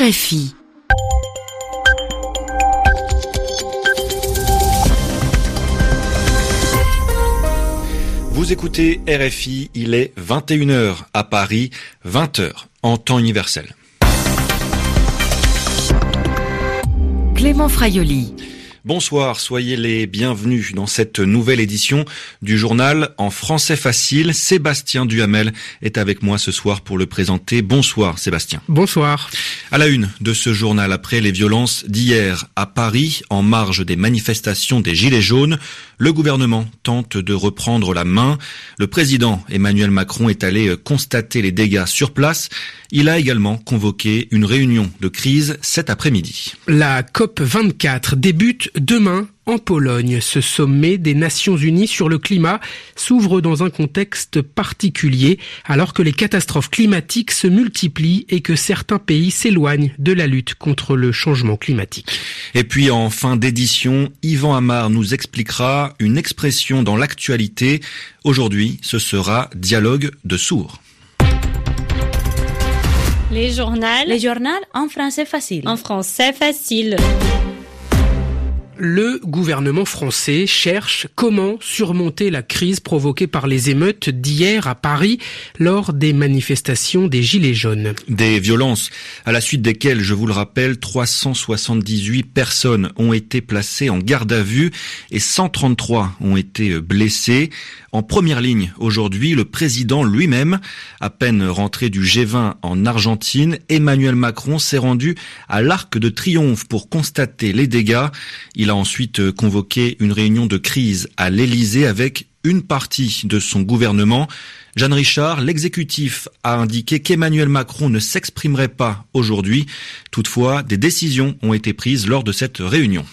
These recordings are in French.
RFI. Vous écoutez RFI, il est 21h à Paris, 20h en temps universel. Clément Fraioli. Bonsoir, soyez les bienvenus dans cette nouvelle édition du journal en français facile. Sébastien Duhamel est avec moi ce soir pour le présenter. Bonsoir Sébastien. Bonsoir. À la une de ce journal après les violences d'hier à Paris en marge des manifestations des Gilets jaunes, le gouvernement tente de reprendre la main. Le président Emmanuel Macron est allé constater les dégâts sur place. Il a également convoqué une réunion de crise cet après-midi. La COP 24 débute demain en Pologne. Ce sommet des Nations Unies sur le climat s'ouvre dans un contexte particulier alors que les catastrophes climatiques se multiplient et que certains pays s'éloignent de la lutte contre le changement climatique. Et puis en fin d'édition, Yvan Amar nous expliquera une expression dans l'actualité. Aujourd'hui, ce sera dialogue de sourds. Les journaux. Les journaux en français facile. En français facile. Le gouvernement français cherche comment surmonter la crise provoquée par les émeutes d'hier à Paris lors des manifestations des Gilets jaunes. Des violences à la suite desquelles, je vous le rappelle, 378 personnes ont été placées en garde à vue et 133 ont été blessées. En première ligne aujourd'hui, le président lui-même, à peine rentré du G20 en Argentine, Emmanuel Macron s'est rendu à l'Arc de Triomphe pour constater les dégâts. A ensuite convoqué une réunion de crise à l'Élysée avec une partie de son gouvernement. Jeanne Richard, l'exécutif a indiqué qu'Emmanuel Macron ne s'exprimerait pas aujourd'hui. Toutefois, des décisions ont été prises lors de cette réunion.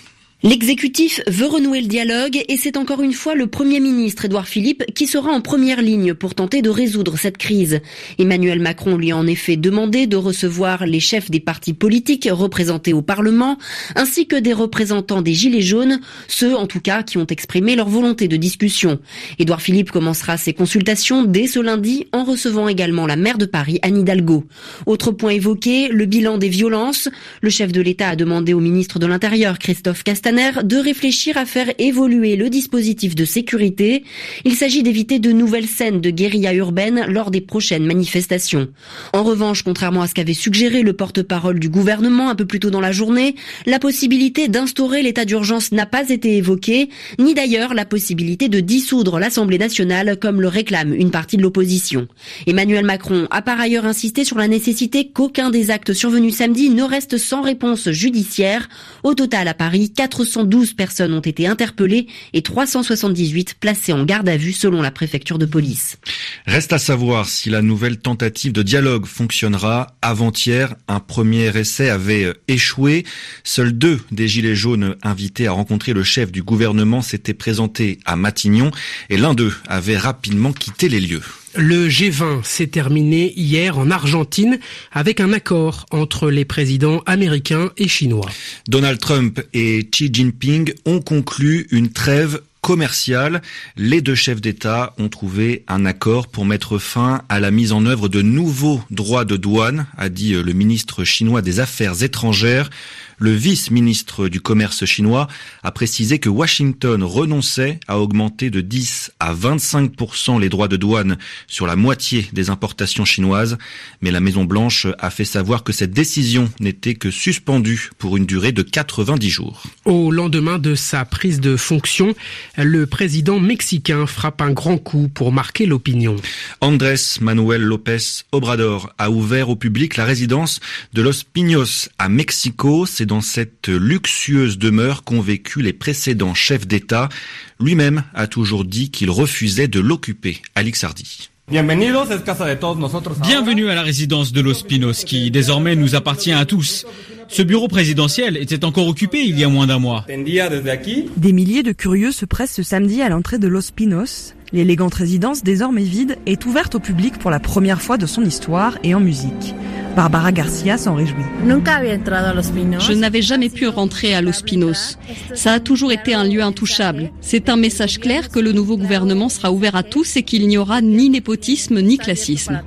L'exécutif veut renouer le dialogue et c'est encore une fois le Premier ministre Édouard Philippe qui sera en première ligne pour tenter de résoudre cette crise. Emmanuel Macron lui a en effet demandé de recevoir les chefs des partis politiques représentés au Parlement ainsi que des représentants des Gilets jaunes, ceux en tout cas qui ont exprimé leur volonté de discussion. Édouard Philippe commencera ses consultations dès ce lundi en recevant également la maire de Paris, Anne Hidalgo. Autre point évoqué, le bilan des violences. Le chef de l'État a demandé au ministre de l'Intérieur, Christophe Castaner, de réfléchir à faire évoluer le dispositif de sécurité. Il s'agit d'éviter de nouvelles scènes de guérilla urbaine lors des prochaines manifestations. En revanche, contrairement à ce qu'avait suggéré le porte-parole du gouvernement un peu plus tôt dans la journée, la possibilité d'instaurer l'état d'urgence n'a pas été évoquée, ni d'ailleurs la possibilité de dissoudre l'Assemblée nationale comme le réclame une partie de l'opposition. Emmanuel Macron a par ailleurs insisté sur la nécessité qu'aucun des actes survenus samedi ne reste sans réponse judiciaire. Au total, à Paris, 412 personnes ont été interpellées et 378 placées en garde à vue selon la préfecture de police. Reste à savoir si la nouvelle tentative de dialogue fonctionnera. Avant-hier, un premier essai avait échoué. Seuls deux des Gilets jaunes invités à rencontrer le chef du gouvernement s'étaient présentés à Matignon et l'un d'eux avait rapidement quitté les lieux. Le G20 s'est terminé hier en Argentine avec un accord entre les présidents américains et chinois. Donald Trump et Xi Jinping ont conclu une trêve commerciale. Les deux chefs d'État ont trouvé un accord pour mettre fin à la mise en œuvre de nouveaux droits de douane, a dit le ministre chinois des Affaires étrangères. Le vice-ministre du commerce chinois a précisé que Washington renonçait à augmenter de 10 à 25% les droits de douane sur la moitié des importations chinoises, mais la Maison-Blanche a fait savoir que cette décision n'était que suspendue pour une durée de 90 jours. Au lendemain de sa prise de fonction, le président mexicain frappe un grand coup pour marquer l'opinion. Andrés Manuel López Obrador a ouvert au public la résidence de Los Pinos à Mexico. C'est dans cette luxueuse demeure qu'ont vécu les précédents chefs d'État. Lui-même a toujours dit qu'il refusait de l'occuper. Alix Hardy. Bienvenue à la résidence de Los Pinos qui désormais nous appartient à tous. Ce bureau présidentiel était encore occupé il y a moins d'un mois. Des milliers de curieux se pressent ce samedi à l'entrée de Los Pinos. L'élégante résidence, désormais vide, est ouverte au public pour la première fois de son histoire et en musique. Barbara Garcia s'en réjouit. Je n'avais jamais pu rentrer à Los Pinos. Ça a toujours été un lieu intouchable. C'est un message clair que le nouveau gouvernement sera ouvert à tous et qu'il n'y aura ni népotisme ni classisme.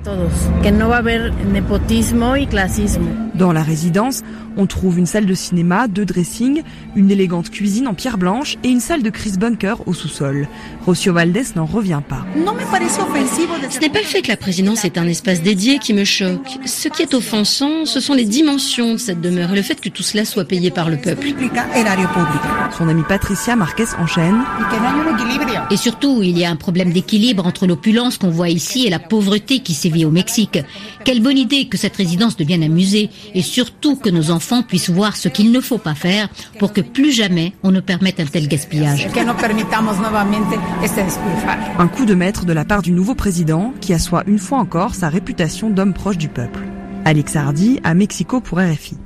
Dans la résidence, on trouve une salle de cinéma, deux dressings, une élégante cuisine en pierre blanche et une salle de Chris Bunker au sous-sol. Rocio Valdés n'en revient pas. Ce n'est pas le fait que la présidence est un espace dédié qui me choque. Ce qui est offensant, ce sont les dimensions de cette demeure et le fait que tout cela soit payé par le peuple. Son amie Patricia Marquez enchaîne. Et surtout, il y a un problème d'équilibre entre l'opulence qu'on voit ici et la pauvreté qui sévit au Mexique. Quelle bonne idée que cette résidence devienne un musée et surtout que nos enfants puissent voir ce qu'il ne faut pas faire pour que plus jamais on ne permette un tel gaspillage. Un coup de maître de la part du nouveau président qui assoit une fois encore sa réputation d'homme proche du peuple. Alex Hardy à Mexico pour RFI.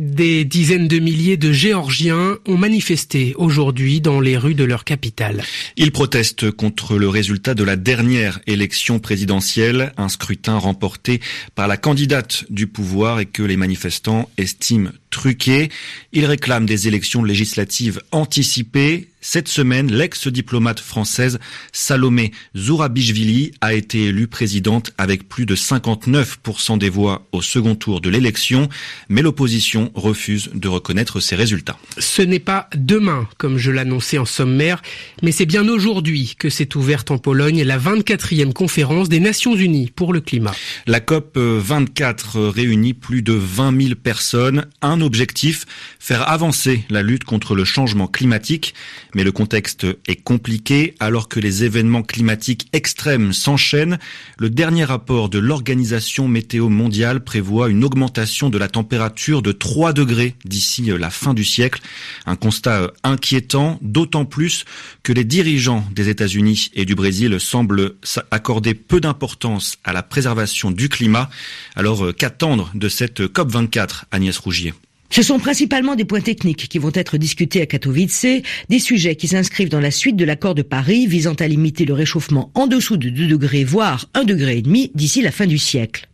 Des dizaines de milliers de Géorgiens ont manifesté aujourd'hui dans les rues de leur capitale. Ils protestent contre le résultat de la dernière élection présidentielle, un scrutin remporté par la candidate du pouvoir et que les manifestants estiment truqué. Ils réclament des élections législatives anticipées cette semaine, l'ex-diplomate française Salomé Zourabichvili a été élue présidente avec plus de 59% des voix au second tour de l'élection, mais l'opposition refuse de reconnaître ces résultats. Ce n'est pas demain, comme je l'annonçais en sommaire, mais c'est bien aujourd'hui que s'est ouverte en Pologne la 24e conférence des Nations Unies pour le climat. La COP 24 réunit plus de 20 000 personnes. Un objectif, faire avancer la lutte contre le changement climatique. Mais le contexte est compliqué alors que les événements climatiques extrêmes s'enchaînent. Le dernier rapport de l'Organisation météo mondiale prévoit une augmentation de la température de 3 degrés d'ici la fin du siècle. Un constat inquiétant, d'autant plus que les dirigeants des États-Unis et du Brésil semblent accorder peu d'importance à la préservation du climat. Alors qu'attendre de cette COP24, Agnès Rougier? Ce sont principalement des points techniques qui vont être discutés à Katowice, des sujets qui s'inscrivent dans la suite de l'accord de Paris visant à limiter le réchauffement en dessous de 2 degrés, voire 1 degré et demi d'ici la fin du siècle.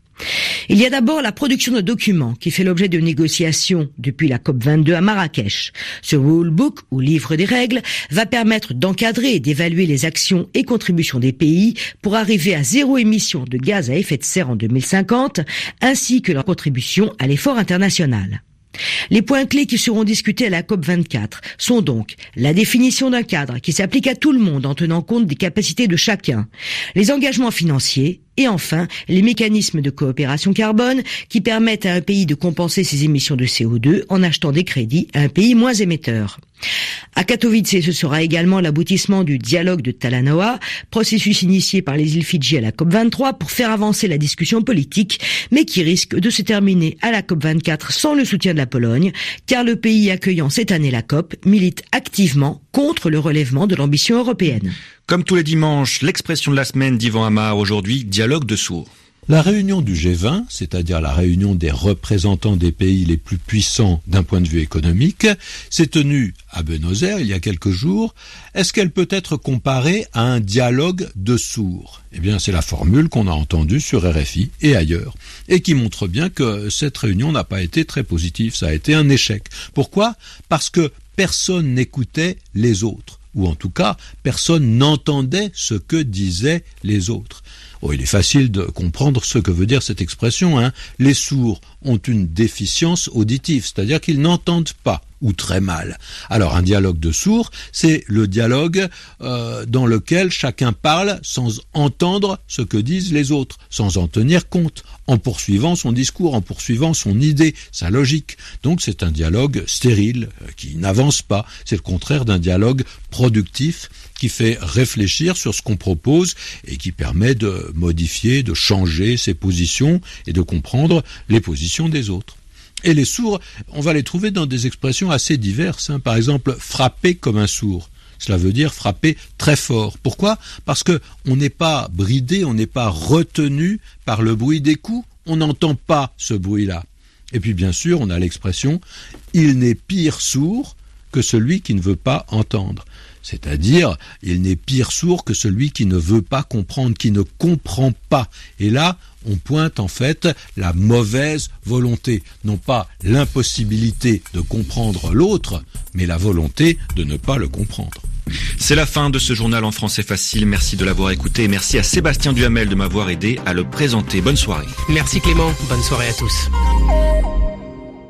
Il y a d'abord la production de documents qui fait l'objet de négociations depuis la COP22 à Marrakech. Ce rulebook, ou livre des règles, va permettre d'encadrer et d'évaluer les actions et contributions des pays pour arriver à zéro émission de gaz à effet de serre en 2050, ainsi que leur contribution à l'effort international. Les points clés qui seront discutés à la COP24 sont donc la définition d'un cadre qui s'applique à tout le monde en tenant compte des capacités de chacun, les engagements financiers et enfin les mécanismes de coopération carbone qui permettent à un pays de compenser ses émissions de CO2 en achetant des crédits à un pays moins émetteur. À Katowice, ce sera également l'aboutissement du dialogue de Talanoa, processus initié par les îles Fidji à la COP23 pour faire avancer la discussion politique, mais qui risque de se terminer à la COP24 sans le soutien de la Pologne, car le pays accueillant cette année la COP milite activement contre le relèvement de l'ambition européenne. Comme tous les dimanches, l'expression de la semaine d'Ivan Amar aujourd'hui, dialogue de sourds. La réunion du G20, c'est-à-dire la réunion des représentants des pays les plus puissants d'un point de vue économique, s'est tenue à Buenos Aires il y a quelques jours. Est-ce qu'elle peut être comparée à un dialogue de sourds? Eh bien, c'est la formule qu'on a entendue sur RFI et ailleurs, et qui montre bien que cette réunion n'a pas été très positive, ça a été un échec. Pourquoi? Parce que personne n'écoutait les autres ou en tout cas, personne n'entendait ce que disaient les autres. Oh, il est facile de comprendre ce que veut dire cette expression. Hein. Les sourds ont une déficience auditive, c'est-à-dire qu'ils n'entendent pas ou très mal. Alors un dialogue de sourds, c'est le dialogue euh, dans lequel chacun parle sans entendre ce que disent les autres, sans en tenir compte, en poursuivant son discours, en poursuivant son idée, sa logique. Donc c'est un dialogue stérile, euh, qui n'avance pas. C'est le contraire d'un dialogue productif qui fait réfléchir sur ce qu'on propose et qui permet de modifier, de changer ses positions et de comprendre les positions des autres. Et les sourds, on va les trouver dans des expressions assez diverses. Hein. Par exemple, frapper comme un sourd. Cela veut dire frapper très fort. Pourquoi? Parce que on n'est pas bridé, on n'est pas retenu par le bruit des coups. On n'entend pas ce bruit-là. Et puis bien sûr, on a l'expression il n'est pire sourd que celui qui ne veut pas entendre. C'est-à-dire, il n'est pire sourd que celui qui ne veut pas comprendre, qui ne comprend pas. Et là, on pointe en fait la mauvaise volonté, non pas l'impossibilité de comprendre l'autre, mais la volonté de ne pas le comprendre. C'est la fin de ce journal en français facile. Merci de l'avoir écouté et merci à Sébastien Duhamel de m'avoir aidé à le présenter. Bonne soirée. Merci Clément. Bonne soirée à tous.